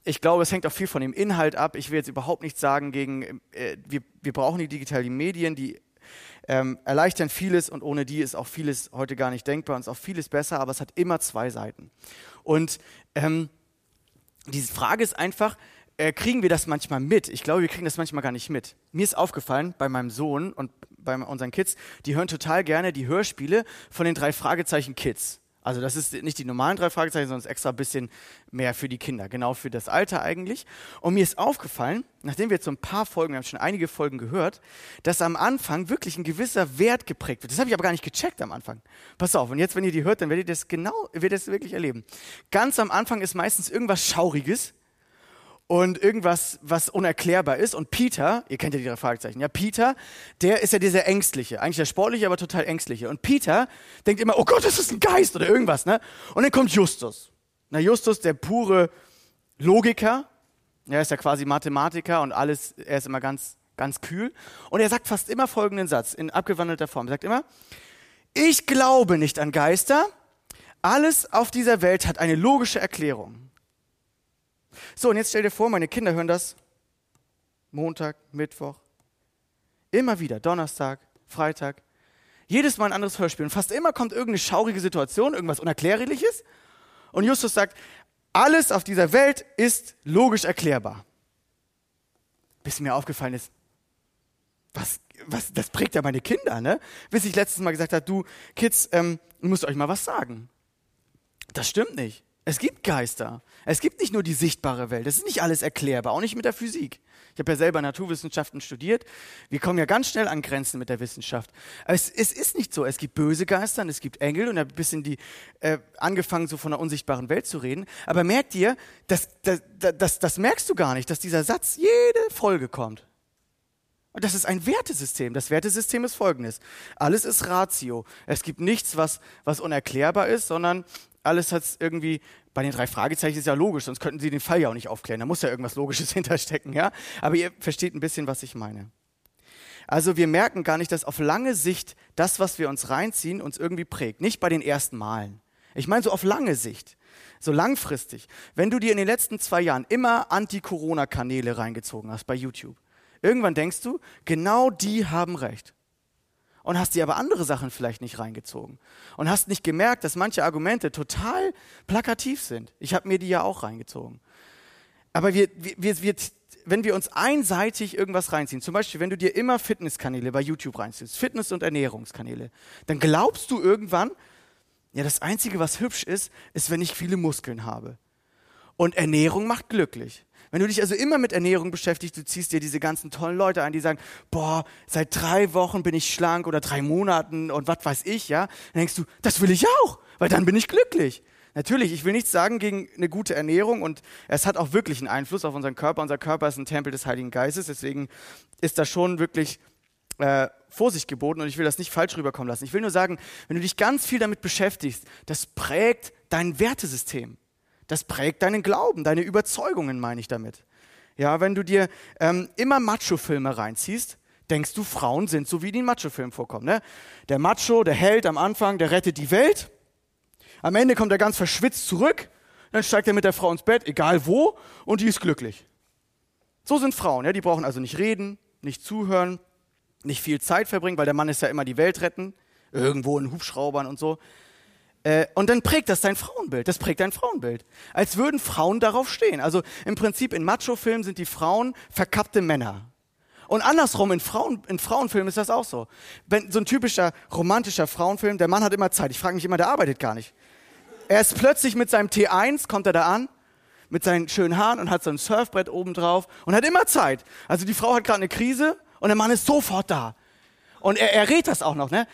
Ich glaube, es hängt auch viel von dem Inhalt ab. Ich will jetzt überhaupt nichts sagen gegen, äh, wir, wir brauchen die digitalen Medien, die ähm, erleichtern vieles und ohne die ist auch vieles heute gar nicht denkbar und ist auch vieles besser, aber es hat immer zwei Seiten. Und ähm, diese Frage ist einfach, äh, kriegen wir das manchmal mit. Ich glaube, wir kriegen das manchmal gar nicht mit. Mir ist aufgefallen bei meinem Sohn und bei unseren Kids, die hören total gerne die Hörspiele von den drei Fragezeichen Kids. Also das ist nicht die normalen drei Fragezeichen, sondern extra ein bisschen mehr für die Kinder, genau für das Alter eigentlich. Und mir ist aufgefallen, nachdem wir jetzt so ein paar Folgen, wir haben schon einige Folgen gehört, dass am Anfang wirklich ein gewisser Wert geprägt wird. Das habe ich aber gar nicht gecheckt am Anfang. Pass auf, und jetzt, wenn ihr die hört, dann werdet ihr das genau, werdet ihr das wirklich erleben. Ganz am Anfang ist meistens irgendwas Schauriges, und irgendwas, was unerklärbar ist. Und Peter, ihr kennt ja die Fragezeichen, ja, Peter, der ist ja dieser Ängstliche, eigentlich der Sportliche, aber total Ängstliche. Und Peter denkt immer, oh Gott, das ist ein Geist oder irgendwas, ne? Und dann kommt Justus. Na, Justus, der pure Logiker, er ist ja quasi Mathematiker und alles, er ist immer ganz, ganz kühl. Und er sagt fast immer folgenden Satz in abgewandelter Form. Er sagt immer, ich glaube nicht an Geister, alles auf dieser Welt hat eine logische Erklärung. So, und jetzt stell dir vor, meine Kinder hören das Montag, Mittwoch, immer wieder, Donnerstag, Freitag, jedes Mal ein anderes Hörspiel. Und fast immer kommt irgendeine schaurige Situation, irgendwas Unerklärliches. Und Justus sagt, alles auf dieser Welt ist logisch erklärbar. Bis mir aufgefallen ist, was, was, das prägt ja meine Kinder, ne? Bis ich letztes Mal gesagt habe, du Kids, ähm, müsst euch mal was sagen. Das stimmt nicht. Es gibt Geister. Es gibt nicht nur die sichtbare Welt. Es ist nicht alles erklärbar, auch nicht mit der Physik. Ich habe ja selber Naturwissenschaften studiert. Wir kommen ja ganz schnell an Grenzen mit der Wissenschaft. Es, es ist nicht so. Es gibt böse Geister und es gibt Engel und ein bisschen die, äh, angefangen so von der unsichtbaren Welt zu reden. Aber merkt ihr, das, das, das, das merkst du gar nicht, dass dieser Satz jede Folge kommt. Und das ist ein Wertesystem. Das Wertesystem ist folgendes. Alles ist Ratio. Es gibt nichts, was, was unerklärbar ist, sondern alles hat irgendwie, bei den drei Fragezeichen ist ja logisch, sonst könnten sie den Fall ja auch nicht aufklären. Da muss ja irgendwas Logisches hinterstecken, ja? Aber ihr versteht ein bisschen, was ich meine. Also wir merken gar nicht, dass auf lange Sicht das, was wir uns reinziehen, uns irgendwie prägt. Nicht bei den ersten Malen. Ich meine so auf lange Sicht, so langfristig. Wenn du dir in den letzten zwei Jahren immer Anti-Corona-Kanäle reingezogen hast bei YouTube, irgendwann denkst du, genau die haben recht und hast dir aber andere Sachen vielleicht nicht reingezogen und hast nicht gemerkt, dass manche Argumente total plakativ sind. Ich habe mir die ja auch reingezogen. Aber wir, wir, wir, wenn wir uns einseitig irgendwas reinziehen, zum Beispiel, wenn du dir immer Fitnesskanäle bei YouTube reinziehst, Fitness- und Ernährungskanäle, dann glaubst du irgendwann, ja, das Einzige, was hübsch ist, ist, wenn ich viele Muskeln habe. Und Ernährung macht glücklich. Wenn du dich also immer mit Ernährung beschäftigst, du ziehst dir diese ganzen tollen Leute ein, die sagen, boah, seit drei Wochen bin ich schlank oder drei Monaten und was weiß ich, ja, dann denkst du, das will ich auch, weil dann bin ich glücklich. Natürlich, ich will nichts sagen gegen eine gute Ernährung und es hat auch wirklich einen Einfluss auf unseren Körper. Unser Körper ist ein Tempel des Heiligen Geistes, deswegen ist das schon wirklich äh, Vorsicht geboten und ich will das nicht falsch rüberkommen lassen. Ich will nur sagen, wenn du dich ganz viel damit beschäftigst, das prägt dein Wertesystem. Das prägt deinen Glauben, deine Überzeugungen, meine ich damit. Ja, wenn du dir ähm, immer Macho-Filme reinziehst, denkst du, Frauen sind so, wie die in Macho-Filmen vorkommen. Ne? Der Macho, der Held am Anfang, der rettet die Welt. Am Ende kommt er ganz verschwitzt zurück, dann steigt er mit der Frau ins Bett, egal wo, und die ist glücklich. So sind Frauen, ja? die brauchen also nicht reden, nicht zuhören, nicht viel Zeit verbringen, weil der Mann ist ja immer die Welt retten, irgendwo in Hubschraubern und so. Äh, und dann prägt das dein Frauenbild. Das prägt dein Frauenbild. Als würden Frauen darauf stehen. Also im Prinzip in Macho-Filmen sind die Frauen verkappte Männer. Und andersrum, in, Frauen, in Frauenfilmen ist das auch so. Wenn, so ein typischer romantischer Frauenfilm, der Mann hat immer Zeit. Ich frage mich immer, der arbeitet gar nicht. Er ist plötzlich mit seinem T1, kommt er da an, mit seinen schönen Haaren und hat so ein Surfbrett oben drauf und hat immer Zeit. Also die Frau hat gerade eine Krise und der Mann ist sofort da. Und er, er rät das auch noch, ne?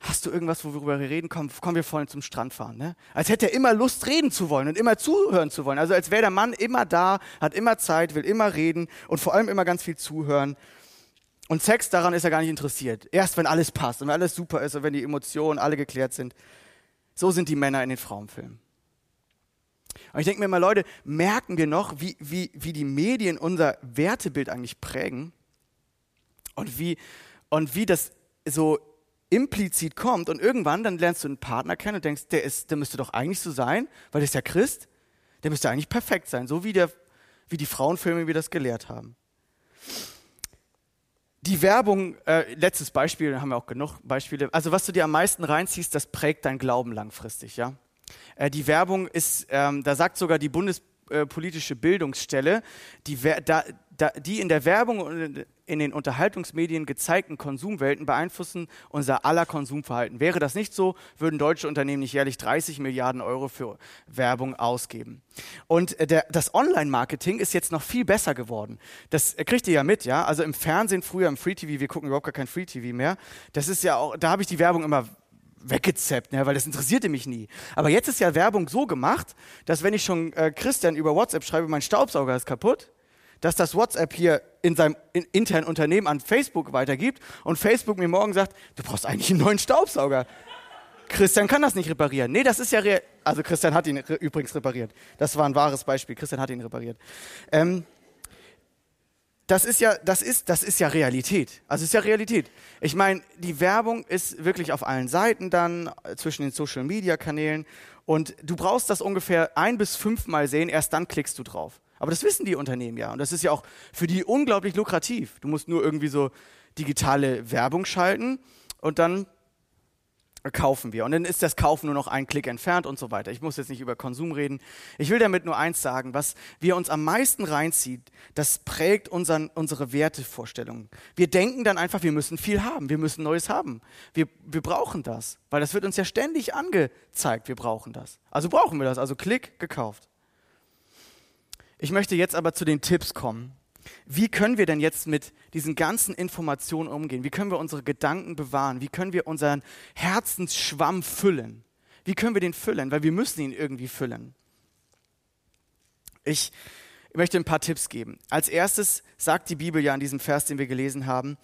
Hast du irgendwas, worüber wir reden? Komm, komm wir vorhin zum Strand fahren. Ne? Als hätte er immer Lust, reden zu wollen und immer zuhören zu wollen. Also als wäre der Mann immer da, hat immer Zeit, will immer reden und vor allem immer ganz viel zuhören. Und Sex, daran ist er gar nicht interessiert. Erst wenn alles passt und wenn alles super ist und wenn die Emotionen alle geklärt sind. So sind die Männer in den Frauenfilmen. Und ich denke mir immer, Leute, merken wir noch, wie, wie, wie die Medien unser Wertebild eigentlich prägen und wie, und wie das so implizit kommt und irgendwann dann lernst du einen Partner kennen und denkst, der, ist, der müsste doch eigentlich so sein, weil der ist ja Christ, der müsste eigentlich perfekt sein, so wie, der, wie die Frauenfilme wir das gelehrt haben. Die Werbung, äh, letztes Beispiel, da haben wir auch genug Beispiele. Also was du dir am meisten reinziehst, das prägt dein Glauben langfristig, ja. Äh, die Werbung ist, ähm, da sagt sogar die Bundes äh, politische Bildungsstelle, die, da, da, die in der Werbung und in den Unterhaltungsmedien gezeigten Konsumwelten beeinflussen unser aller Konsumverhalten. Wäre das nicht so, würden deutsche Unternehmen nicht jährlich 30 Milliarden Euro für Werbung ausgeben. Und äh, der, das Online-Marketing ist jetzt noch viel besser geworden. Das äh, kriegt ihr ja mit, ja. Also im Fernsehen, früher im Free TV, wir gucken überhaupt gar kein Free TV mehr. Das ist ja auch, da habe ich die Werbung immer weggezappt, ne, weil das interessierte mich nie. Aber jetzt ist ja Werbung so gemacht, dass wenn ich schon äh, Christian über WhatsApp schreibe, mein Staubsauger ist kaputt, dass das WhatsApp hier in seinem in, internen Unternehmen an Facebook weitergibt und Facebook mir morgen sagt, du brauchst eigentlich einen neuen Staubsauger. Christian kann das nicht reparieren. Nee, das ist ja real. Also Christian hat ihn re übrigens repariert. Das war ein wahres Beispiel. Christian hat ihn repariert. Ähm, das ist ja, das ist, das ist ja Realität. Also ist ja Realität. Ich meine, die Werbung ist wirklich auf allen Seiten dann, äh, zwischen den Social Media Kanälen. Und du brauchst das ungefähr ein bis fünfmal sehen, erst dann klickst du drauf. Aber das wissen die Unternehmen ja. Und das ist ja auch für die unglaublich lukrativ. Du musst nur irgendwie so digitale Werbung schalten und dann kaufen wir. Und dann ist das Kaufen nur noch ein Klick entfernt und so weiter. Ich muss jetzt nicht über Konsum reden. Ich will damit nur eins sagen, was wir uns am meisten reinzieht, das prägt unseren, unsere Wertevorstellungen. Wir denken dann einfach, wir müssen viel haben, wir müssen Neues haben. Wir, wir brauchen das, weil das wird uns ja ständig angezeigt, wir brauchen das. Also brauchen wir das, also Klick, gekauft. Ich möchte jetzt aber zu den Tipps kommen. Wie können wir denn jetzt mit diesen ganzen Informationen umgehen? Wie können wir unsere Gedanken bewahren? Wie können wir unseren Herzensschwamm füllen? Wie können wir den füllen? Weil wir müssen ihn irgendwie füllen. Ich möchte ein paar Tipps geben. Als erstes sagt die Bibel ja in diesem Vers, den wir gelesen haben,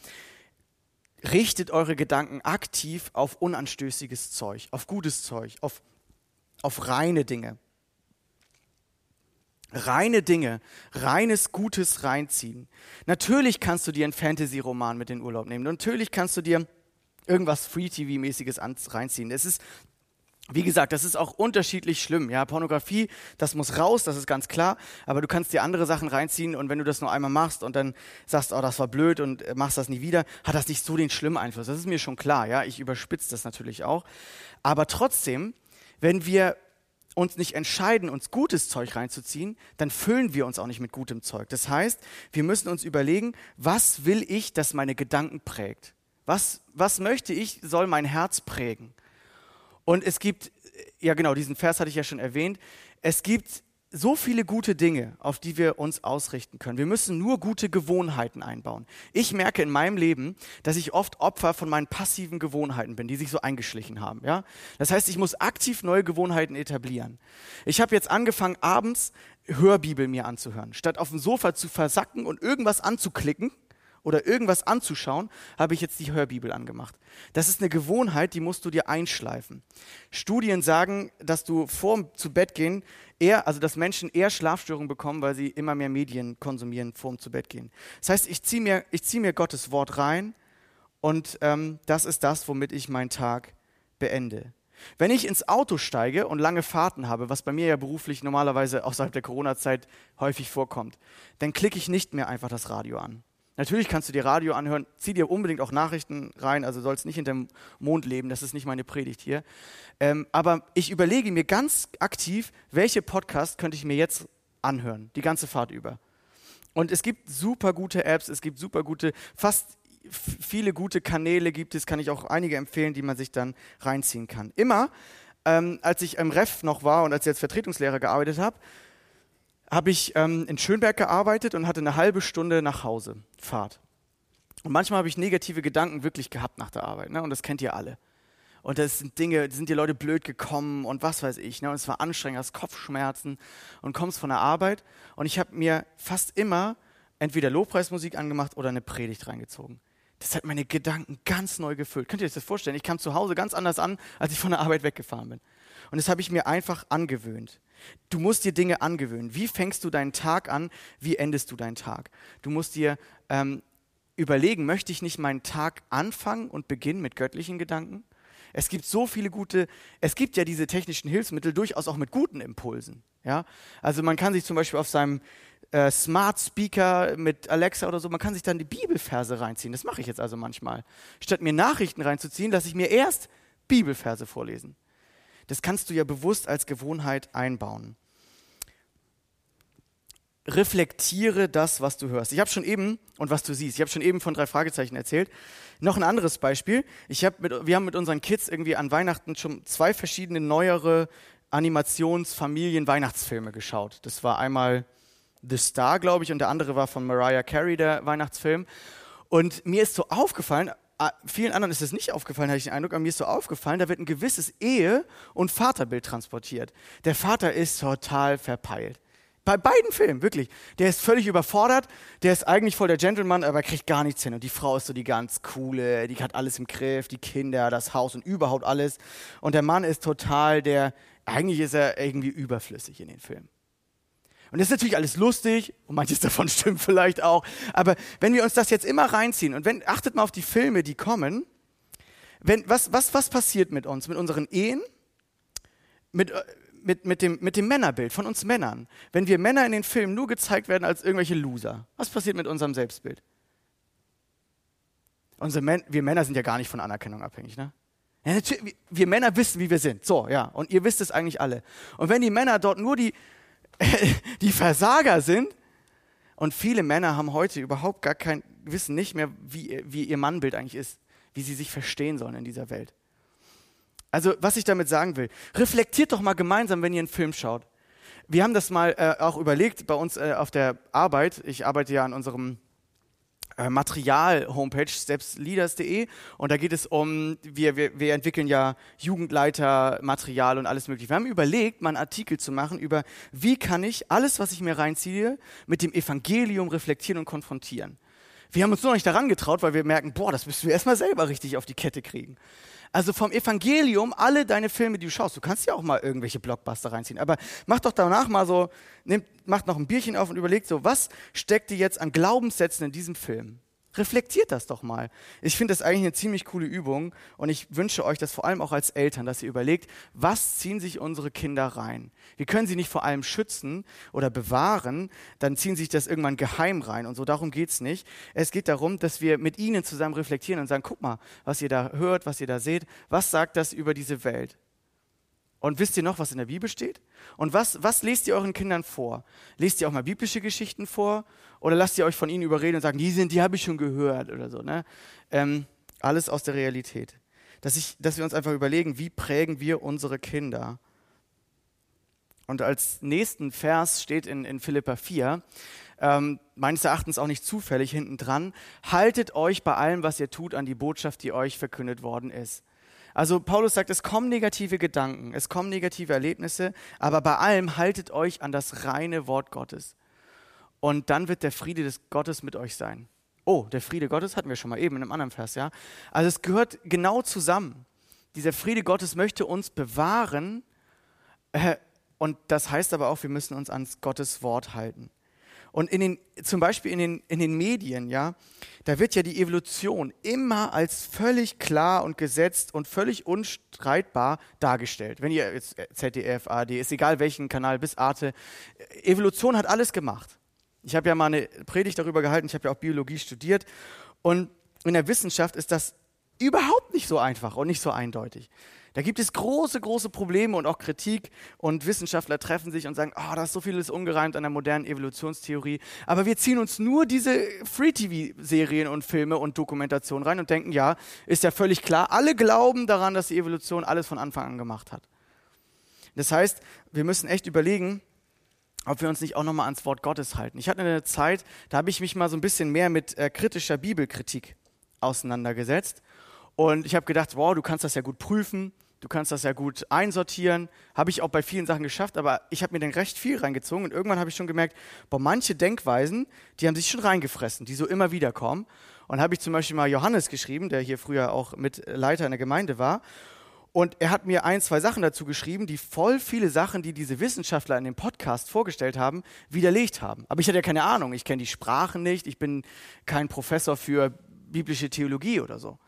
richtet eure Gedanken aktiv auf unanstößiges Zeug, auf gutes Zeug, auf, auf reine Dinge reine Dinge, reines Gutes reinziehen. Natürlich kannst du dir einen Fantasy-Roman mit in den Urlaub nehmen. Natürlich kannst du dir irgendwas Free-TV-mäßiges reinziehen. Es ist, wie gesagt, das ist auch unterschiedlich schlimm. Ja, Pornografie, das muss raus, das ist ganz klar. Aber du kannst dir andere Sachen reinziehen und wenn du das nur einmal machst und dann sagst, oh, das war blöd und machst das nie wieder, hat das nicht so den schlimmen Einfluss. Das ist mir schon klar. Ja, ich überspitze das natürlich auch. Aber trotzdem, wenn wir uns nicht entscheiden, uns gutes Zeug reinzuziehen, dann füllen wir uns auch nicht mit gutem Zeug. Das heißt, wir müssen uns überlegen, was will ich, dass meine Gedanken prägt? Was, was möchte ich, soll mein Herz prägen? Und es gibt, ja genau, diesen Vers hatte ich ja schon erwähnt, es gibt so viele gute Dinge, auf die wir uns ausrichten können. Wir müssen nur gute Gewohnheiten einbauen. Ich merke in meinem Leben, dass ich oft Opfer von meinen passiven Gewohnheiten bin, die sich so eingeschlichen haben. Ja? Das heißt, ich muss aktiv neue Gewohnheiten etablieren. Ich habe jetzt angefangen, abends Hörbibel mir anzuhören. Statt auf dem Sofa zu versacken und irgendwas anzuklicken, oder irgendwas anzuschauen, habe ich jetzt die Hörbibel angemacht. Das ist eine Gewohnheit, die musst du dir einschleifen. Studien sagen, dass du vor zu Bett gehen eher, also dass Menschen eher Schlafstörungen bekommen, weil sie immer mehr Medien konsumieren vor zu Bett gehen. Das heißt, ich ziehe mir, zieh mir Gottes Wort rein und ähm, das ist das, womit ich meinen Tag beende. Wenn ich ins Auto steige und lange Fahrten habe, was bei mir ja beruflich normalerweise außerhalb der Corona-Zeit häufig vorkommt, dann klicke ich nicht mehr einfach das Radio an. Natürlich kannst du dir Radio anhören, zieh dir unbedingt auch Nachrichten rein, also sollst nicht hinterm Mond leben, das ist nicht meine Predigt hier. Ähm, aber ich überlege mir ganz aktiv, welche Podcast könnte ich mir jetzt anhören, die ganze Fahrt über. Und es gibt super gute Apps, es gibt super gute, fast viele gute Kanäle gibt es, kann ich auch einige empfehlen, die man sich dann reinziehen kann. Immer, ähm, als ich im Ref noch war und als ich als Vertretungslehrer gearbeitet habe, habe ich ähm, in Schönberg gearbeitet und hatte eine halbe Stunde nach Hause Fahrt. Und manchmal habe ich negative Gedanken wirklich gehabt nach der Arbeit, ne? und das kennt ihr alle. Und das sind Dinge, sind die Leute blöd gekommen und was weiß ich. Ne? Und es war anstrengend, hast Kopfschmerzen und kommst von der Arbeit. Und ich habe mir fast immer entweder Lobpreismusik angemacht oder eine Predigt reingezogen. Das hat meine Gedanken ganz neu gefüllt. Könnt ihr euch das vorstellen? Ich kam zu Hause ganz anders an, als ich von der Arbeit weggefahren bin. Und das habe ich mir einfach angewöhnt. Du musst dir Dinge angewöhnen. Wie fängst du deinen Tag an? Wie endest du deinen Tag? Du musst dir ähm, überlegen, möchte ich nicht meinen Tag anfangen und beginnen mit göttlichen Gedanken? Es gibt so viele gute, es gibt ja diese technischen Hilfsmittel durchaus auch mit guten Impulsen. Ja? Also man kann sich zum Beispiel auf seinem äh, Smart Speaker mit Alexa oder so, man kann sich dann die Bibelverse reinziehen. Das mache ich jetzt also manchmal. Statt mir Nachrichten reinzuziehen, lasse ich mir erst Bibelverse vorlesen. Das kannst du ja bewusst als Gewohnheit einbauen. reflektiere das, was du hörst. Ich habe schon eben, und was du siehst, ich habe schon eben von drei Fragezeichen erzählt. Noch ein anderes Beispiel. Ich hab mit, wir haben mit unseren Kids irgendwie an Weihnachten schon zwei verschiedene neuere Animationsfamilien-Weihnachtsfilme geschaut. Das war einmal The Star, glaube ich, und der andere war von Mariah Carey, der Weihnachtsfilm. Und mir ist so aufgefallen, vielen anderen ist es nicht aufgefallen, habe ich den Eindruck, aber mir ist so aufgefallen, da wird ein gewisses Ehe- und Vaterbild transportiert. Der Vater ist total verpeilt. Bei beiden Filmen, wirklich. Der ist völlig überfordert, der ist eigentlich voll der Gentleman, aber kriegt gar nichts hin. Und die Frau ist so die ganz coole, die hat alles im Griff, die Kinder, das Haus und überhaupt alles. Und der Mann ist total der, eigentlich ist er irgendwie überflüssig in den Filmen. Und das ist natürlich alles lustig und manches davon stimmt vielleicht auch. Aber wenn wir uns das jetzt immer reinziehen und wenn, achtet mal auf die Filme, die kommen, wenn, was, was, was passiert mit uns, mit unseren Ehen, mit, äh, mit, mit, dem, mit dem Männerbild von uns Männern. Wenn wir Männer in den Filmen nur gezeigt werden als irgendwelche Loser, was passiert mit unserem Selbstbild? Unsere Män wir Männer sind ja gar nicht von Anerkennung abhängig, ne? Ja, wir Männer wissen, wie wir sind. So, ja. Und ihr wisst es eigentlich alle. Und wenn die Männer dort nur die, die Versager sind, und viele Männer haben heute überhaupt gar kein, wissen nicht mehr, wie, wie ihr Mannbild eigentlich ist, wie sie sich verstehen sollen in dieser Welt. Also, was ich damit sagen will, reflektiert doch mal gemeinsam, wenn ihr einen Film schaut. Wir haben das mal äh, auch überlegt bei uns äh, auf der Arbeit. Ich arbeite ja an unserem Material-Homepage, stepsleaders.de und da geht es um, wir, wir, wir entwickeln ja Jugendleiter-Material und alles mögliche. Wir haben überlegt, mal einen Artikel zu machen über, wie kann ich alles, was ich mir reinziehe, mit dem Evangelium reflektieren und konfrontieren. Wir haben uns nur noch nicht daran getraut, weil wir merken, boah, das müssen wir erstmal selber richtig auf die Kette kriegen. Also vom Evangelium, alle deine Filme, die du schaust, du kannst ja auch mal irgendwelche Blockbuster reinziehen, aber mach doch danach mal so, nimm, mach noch ein Bierchen auf und überleg so, was steckt dir jetzt an Glaubenssätzen in diesem Film? Reflektiert das doch mal. Ich finde das eigentlich eine ziemlich coole Übung und ich wünsche euch das vor allem auch als Eltern, dass ihr überlegt, was ziehen sich unsere Kinder rein? Wir können sie nicht vor allem schützen oder bewahren, dann ziehen sich das irgendwann geheim rein und so. Darum geht es nicht. Es geht darum, dass wir mit ihnen zusammen reflektieren und sagen, guck mal, was ihr da hört, was ihr da seht, was sagt das über diese Welt? Und wisst ihr noch, was in der Bibel steht? Und was, was lest ihr euren Kindern vor? Lest ihr auch mal biblische Geschichten vor? Oder lasst ihr euch von ihnen überreden und sagen, die sind, die habe ich schon gehört oder so. Ne? Ähm, alles aus der Realität. Dass, ich, dass wir uns einfach überlegen, wie prägen wir unsere Kinder? Und als nächsten Vers steht in, in Philippa 4, ähm, meines Erachtens auch nicht zufällig hinten dran, haltet euch bei allem, was ihr tut, an die Botschaft, die euch verkündet worden ist. Also Paulus sagt, es kommen negative Gedanken, es kommen negative Erlebnisse, aber bei allem haltet euch an das reine Wort Gottes. Und dann wird der Friede des Gottes mit euch sein. Oh, der Friede Gottes hatten wir schon mal eben in einem anderen Vers, ja. Also es gehört genau zusammen. Dieser Friede Gottes möchte uns bewahren äh, und das heißt aber auch, wir müssen uns ans Gottes Wort halten. Und in den, zum Beispiel in den, in den Medien, ja, da wird ja die Evolution immer als völlig klar und gesetzt und völlig unstreitbar dargestellt. Wenn ihr jetzt ZDF, ARD, ist egal welchen Kanal, bis Arte, Evolution hat alles gemacht. Ich habe ja mal eine Predigt darüber gehalten, ich habe ja auch Biologie studiert und in der Wissenschaft ist das überhaupt nicht so einfach und nicht so eindeutig. Da gibt es große, große Probleme und auch Kritik und Wissenschaftler treffen sich und sagen, oh, da ist so vieles ungereimt an der modernen Evolutionstheorie. Aber wir ziehen uns nur diese Free-TV-Serien und Filme und Dokumentationen rein und denken, ja, ist ja völlig klar, alle glauben daran, dass die Evolution alles von Anfang an gemacht hat. Das heißt, wir müssen echt überlegen, ob wir uns nicht auch nochmal ans Wort Gottes halten. Ich hatte eine Zeit, da habe ich mich mal so ein bisschen mehr mit äh, kritischer Bibelkritik auseinandergesetzt. Und ich habe gedacht, wow, du kannst das ja gut prüfen. Du kannst das ja gut einsortieren. Habe ich auch bei vielen Sachen geschafft, aber ich habe mir dann recht viel reingezogen und irgendwann habe ich schon gemerkt, boah, manche Denkweisen, die haben sich schon reingefressen, die so immer wieder kommen. Und habe ich zum Beispiel mal Johannes geschrieben, der hier früher auch mit Leiter in der Gemeinde war. Und er hat mir ein, zwei Sachen dazu geschrieben, die voll viele Sachen, die diese Wissenschaftler in dem Podcast vorgestellt haben, widerlegt haben. Aber ich hatte ja keine Ahnung. Ich kenne die Sprachen nicht. Ich bin kein Professor für biblische Theologie oder so.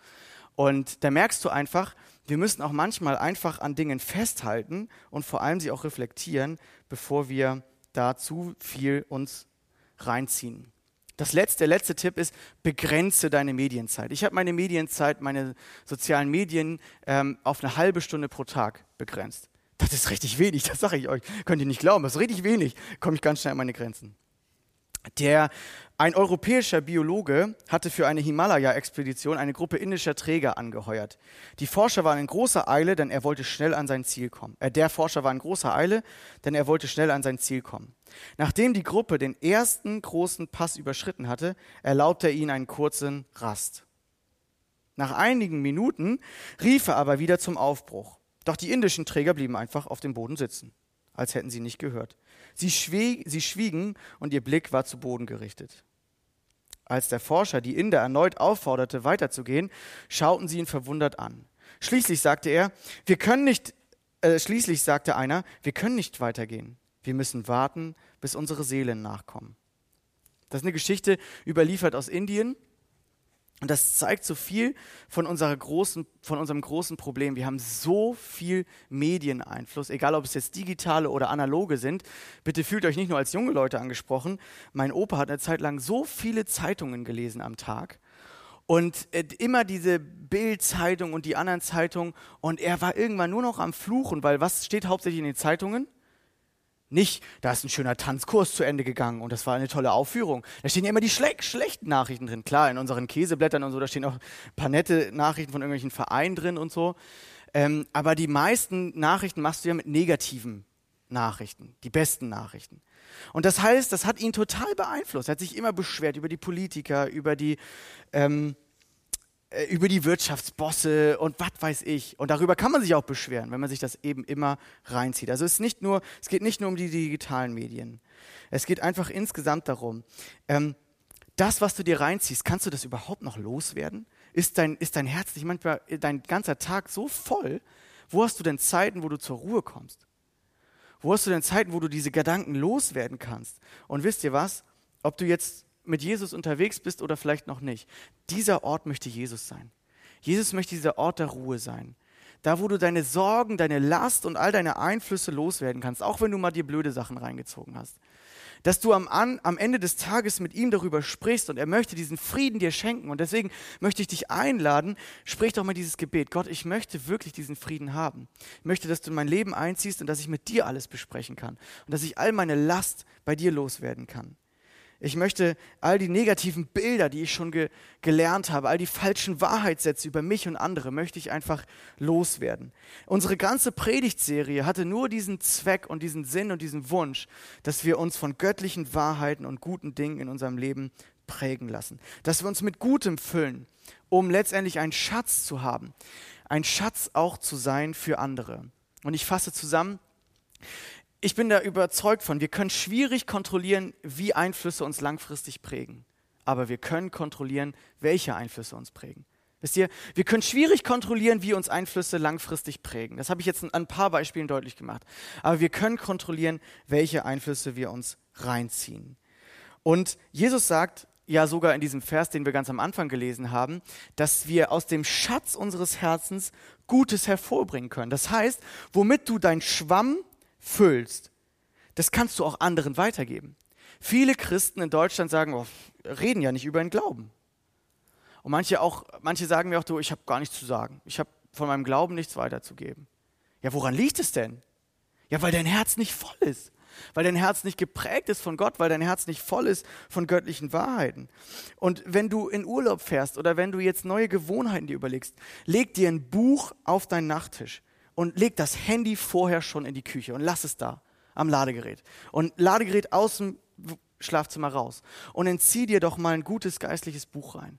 Und da merkst du einfach, wir müssen auch manchmal einfach an Dingen festhalten und vor allem sie auch reflektieren, bevor wir da zu viel uns reinziehen. Das letzte, der letzte Tipp ist, begrenze deine Medienzeit. Ich habe meine Medienzeit, meine sozialen Medien ähm, auf eine halbe Stunde pro Tag begrenzt. Das ist richtig wenig, das sage ich euch. Könnt ihr nicht glauben, das ist richtig wenig. Komme ich ganz schnell an meine Grenzen. Der ein europäischer Biologe hatte für eine Himalaya-Expedition eine Gruppe indischer Träger angeheuert. Die Forscher waren in großer Eile, denn er wollte schnell an sein Ziel kommen. Äh, der Forscher war in großer Eile, denn er wollte schnell an sein Ziel kommen. Nachdem die Gruppe den ersten großen Pass überschritten hatte, erlaubte er ihnen einen kurzen Rast. Nach einigen Minuten rief er aber wieder zum Aufbruch. Doch die indischen Träger blieben einfach auf dem Boden sitzen, als hätten sie nicht gehört. Sie, schwie sie schwiegen und ihr Blick war zu Boden gerichtet. Als der Forscher die Inder erneut aufforderte, weiterzugehen, schauten sie ihn verwundert an. Schließlich sagte er, wir können nicht, äh, schließlich sagte einer, wir können nicht weitergehen. Wir müssen warten, bis unsere Seelen nachkommen. Das ist eine Geschichte überliefert aus Indien und das zeigt so viel von, unserer großen, von unserem großen Problem. Wir haben so viel Medieneinfluss, egal ob es jetzt digitale oder analoge sind. Bitte fühlt euch nicht nur als junge Leute angesprochen. Mein Opa hat eine Zeit lang so viele Zeitungen gelesen am Tag. Und äh, immer diese Bild-Zeitung und die anderen Zeitungen. Und er war irgendwann nur noch am Fluchen, weil was steht hauptsächlich in den Zeitungen? Nicht, da ist ein schöner Tanzkurs zu Ende gegangen und das war eine tolle Aufführung. Da stehen ja immer die schle schlechten Nachrichten drin. Klar, in unseren Käseblättern und so, da stehen auch ein paar nette Nachrichten von irgendwelchen Vereinen drin und so. Ähm, aber die meisten Nachrichten machst du ja mit negativen Nachrichten, die besten Nachrichten. Und das heißt, das hat ihn total beeinflusst. Er hat sich immer beschwert über die Politiker, über die ähm, äh, über die Wirtschaftsbosse und was weiß ich. Und darüber kann man sich auch beschweren, wenn man sich das eben immer reinzieht. Also es, ist nicht nur, es geht nicht nur um die digitalen Medien. Es geht einfach insgesamt darum, ähm, das, was du dir reinziehst, kannst du das überhaupt noch loswerden? Ist dein, ist dein Herz nicht manchmal, dein ganzer Tag so voll? Wo hast du denn Zeiten, wo du zur Ruhe kommst? Wo hast du denn Zeiten, wo du diese Gedanken loswerden kannst? Und wisst ihr was? Ob du jetzt mit Jesus unterwegs bist oder vielleicht noch nicht, dieser Ort möchte Jesus sein. Jesus möchte dieser Ort der Ruhe sein. Da, wo du deine Sorgen, deine Last und all deine Einflüsse loswerden kannst, auch wenn du mal dir blöde Sachen reingezogen hast. Dass du am, an, am Ende des Tages mit ihm darüber sprichst und er möchte diesen Frieden dir schenken. Und deswegen möchte ich dich einladen, sprich doch mal dieses Gebet. Gott, ich möchte wirklich diesen Frieden haben. Ich möchte, dass du in mein Leben einziehst und dass ich mit dir alles besprechen kann. Und dass ich all meine Last bei dir loswerden kann. Ich möchte all die negativen Bilder, die ich schon ge gelernt habe, all die falschen Wahrheitssätze über mich und andere, möchte ich einfach loswerden. Unsere ganze Predigtserie hatte nur diesen Zweck und diesen Sinn und diesen Wunsch, dass wir uns von göttlichen Wahrheiten und guten Dingen in unserem Leben prägen lassen. Dass wir uns mit Gutem füllen, um letztendlich einen Schatz zu haben. Ein Schatz auch zu sein für andere. Und ich fasse zusammen, ich bin da überzeugt von, wir können schwierig kontrollieren, wie Einflüsse uns langfristig prägen. Aber wir können kontrollieren, welche Einflüsse uns prägen. Wisst ihr, wir können schwierig kontrollieren, wie uns Einflüsse langfristig prägen. Das habe ich jetzt an ein paar Beispielen deutlich gemacht. Aber wir können kontrollieren, welche Einflüsse wir uns reinziehen. Und Jesus sagt ja sogar in diesem Vers, den wir ganz am Anfang gelesen haben, dass wir aus dem Schatz unseres Herzens Gutes hervorbringen können. Das heißt, womit du dein Schwamm füllst, das kannst du auch anderen weitergeben. Viele Christen in Deutschland sagen, oh, reden ja nicht über den Glauben. Und manche, auch, manche sagen mir auch, du, ich habe gar nichts zu sagen. Ich habe von meinem Glauben nichts weiterzugeben. Ja, woran liegt es denn? Ja, weil dein Herz nicht voll ist. Weil dein Herz nicht geprägt ist von Gott, weil dein Herz nicht voll ist von göttlichen Wahrheiten. Und wenn du in Urlaub fährst oder wenn du jetzt neue Gewohnheiten dir überlegst, leg dir ein Buch auf deinen Nachttisch und leg das Handy vorher schon in die Küche und lass es da am Ladegerät. Und Ladegerät aus dem Schlafzimmer raus. Und entzieh dir doch mal ein gutes geistliches Buch rein.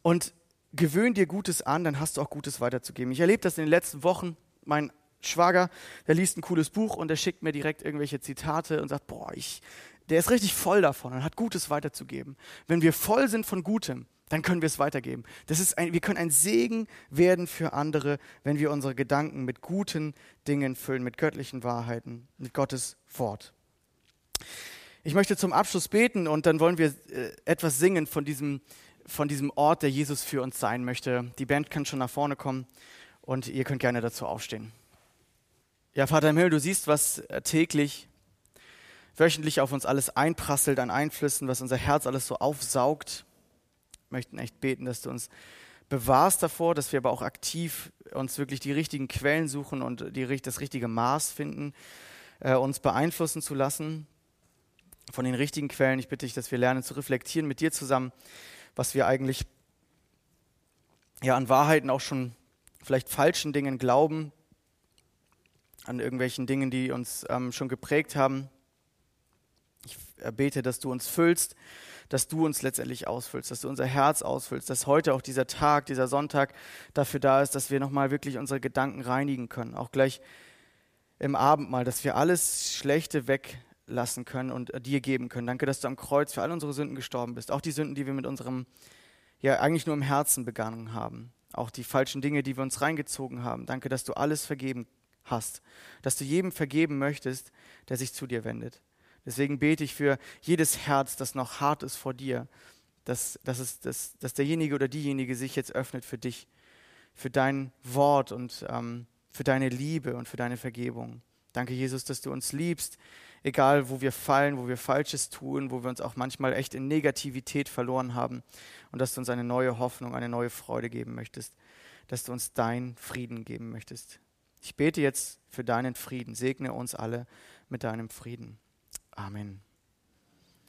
Und gewöhn dir Gutes an, dann hast du auch Gutes weiterzugeben. Ich erlebe das in den letzten Wochen. Mein Schwager, der liest ein cooles Buch und der schickt mir direkt irgendwelche Zitate und sagt, boah, ich, der ist richtig voll davon und hat Gutes weiterzugeben. Wenn wir voll sind von Gutem, dann können wir es weitergeben. Das ist ein, wir können ein Segen werden für andere, wenn wir unsere Gedanken mit guten Dingen füllen, mit göttlichen Wahrheiten, mit Gottes Wort. Ich möchte zum Abschluss beten und dann wollen wir äh, etwas singen von diesem, von diesem Ort, der Jesus für uns sein möchte. Die Band kann schon nach vorne kommen und ihr könnt gerne dazu aufstehen. Ja, Vater im Himmel, du siehst, was äh, täglich, wöchentlich auf uns alles einprasselt an Einflüssen, was unser Herz alles so aufsaugt möchten echt beten, dass du uns bewahrst davor, dass wir aber auch aktiv uns wirklich die richtigen Quellen suchen und die, das richtige Maß finden, äh, uns beeinflussen zu lassen. von den richtigen Quellen. Ich bitte dich, dass wir lernen zu reflektieren mit dir zusammen, was wir eigentlich ja an Wahrheiten auch schon vielleicht falschen Dingen glauben, an irgendwelchen Dingen, die uns ähm, schon geprägt haben. Ich bete, dass du uns füllst, dass du uns letztendlich ausfüllst, dass du unser Herz ausfüllst, dass heute auch dieser Tag, dieser Sonntag dafür da ist, dass wir nochmal wirklich unsere Gedanken reinigen können. Auch gleich im Abendmahl, dass wir alles Schlechte weglassen können und dir geben können. Danke, dass du am Kreuz für all unsere Sünden gestorben bist. Auch die Sünden, die wir mit unserem, ja, eigentlich nur im Herzen begangen haben. Auch die falschen Dinge, die wir uns reingezogen haben. Danke, dass du alles vergeben hast. Dass du jedem vergeben möchtest, der sich zu dir wendet. Deswegen bete ich für jedes Herz, das noch hart ist vor dir, dass, dass, es, dass, dass derjenige oder diejenige sich jetzt öffnet für dich, für dein Wort und ähm, für deine Liebe und für deine Vergebung. Danke, Jesus, dass du uns liebst, egal wo wir fallen, wo wir Falsches tun, wo wir uns auch manchmal echt in Negativität verloren haben und dass du uns eine neue Hoffnung, eine neue Freude geben möchtest, dass du uns deinen Frieden geben möchtest. Ich bete jetzt für deinen Frieden. Segne uns alle mit deinem Frieden. Amen.